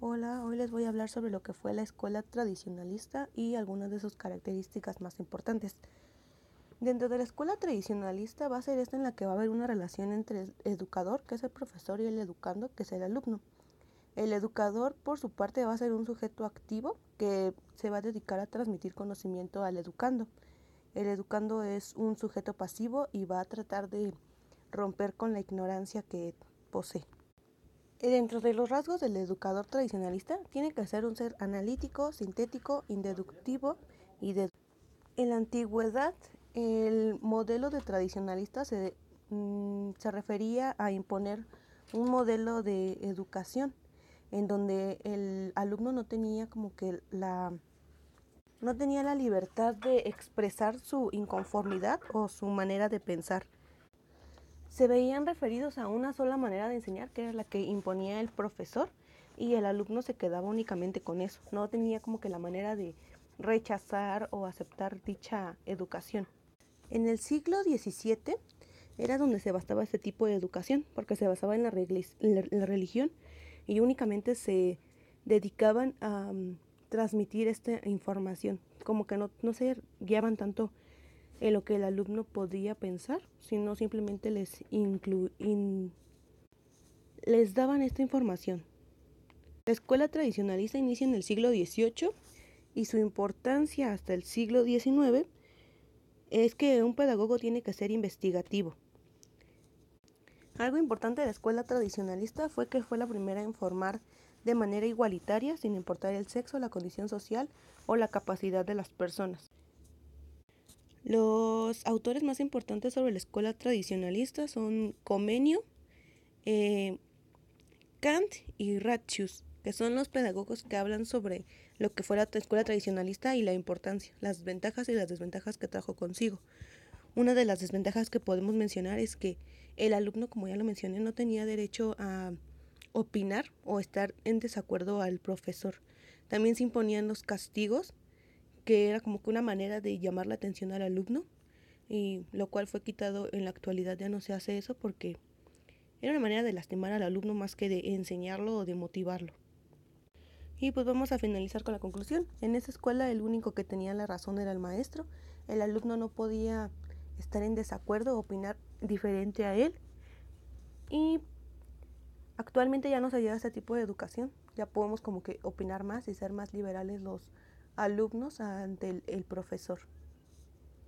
Hola, hoy les voy a hablar sobre lo que fue la escuela tradicionalista y algunas de sus características más importantes. Dentro de la escuela tradicionalista va a ser esta en la que va a haber una relación entre el educador, que es el profesor, y el educando, que es el alumno. El educador, por su parte, va a ser un sujeto activo que se va a dedicar a transmitir conocimiento al educando. El educando es un sujeto pasivo y va a tratar de romper con la ignorancia que posee. Dentro de los rasgos del educador tradicionalista, tiene que ser un ser analítico, sintético, inductivo y de... En la antigüedad, el modelo de tradicionalista se, mm, se refería a imponer un modelo de educación en donde el alumno no tenía como que la no tenía la libertad de expresar su inconformidad o su manera de pensar se veían referidos a una sola manera de enseñar, que era la que imponía el profesor, y el alumno se quedaba únicamente con eso. No tenía como que la manera de rechazar o aceptar dicha educación. En el siglo XVII era donde se bastaba este tipo de educación, porque se basaba en la, religión y únicamente se dedicaban a mm, transmitir esta información, como que no, no se guiaban tanto en lo que el alumno podía pensar, sino simplemente les, les daban esta información. La escuela tradicionalista inicia en el siglo XVIII y su importancia hasta el siglo XIX es que un pedagogo tiene que ser investigativo. Algo importante de la escuela tradicionalista fue que fue la primera en formar de manera igualitaria, sin importar el sexo, la condición social o la capacidad de las personas. Los autores más importantes sobre la escuela tradicionalista son Comenio, eh, Kant y Ratzius, que son los pedagogos que hablan sobre lo que fue la escuela tradicionalista y la importancia, las ventajas y las desventajas que trajo consigo. Una de las desventajas que podemos mencionar es que el alumno, como ya lo mencioné, no tenía derecho a opinar o estar en desacuerdo al profesor. También se imponían los castigos que era como que una manera de llamar la atención al alumno y lo cual fue quitado en la actualidad ya no se hace eso porque era una manera de lastimar al alumno más que de enseñarlo o de motivarlo. Y pues vamos a finalizar con la conclusión. En esa escuela el único que tenía la razón era el maestro. El alumno no podía estar en desacuerdo o opinar diferente a él. Y actualmente ya no se lleva ese tipo de educación. Ya podemos como que opinar más y ser más liberales los alumnos ante el, el profesor.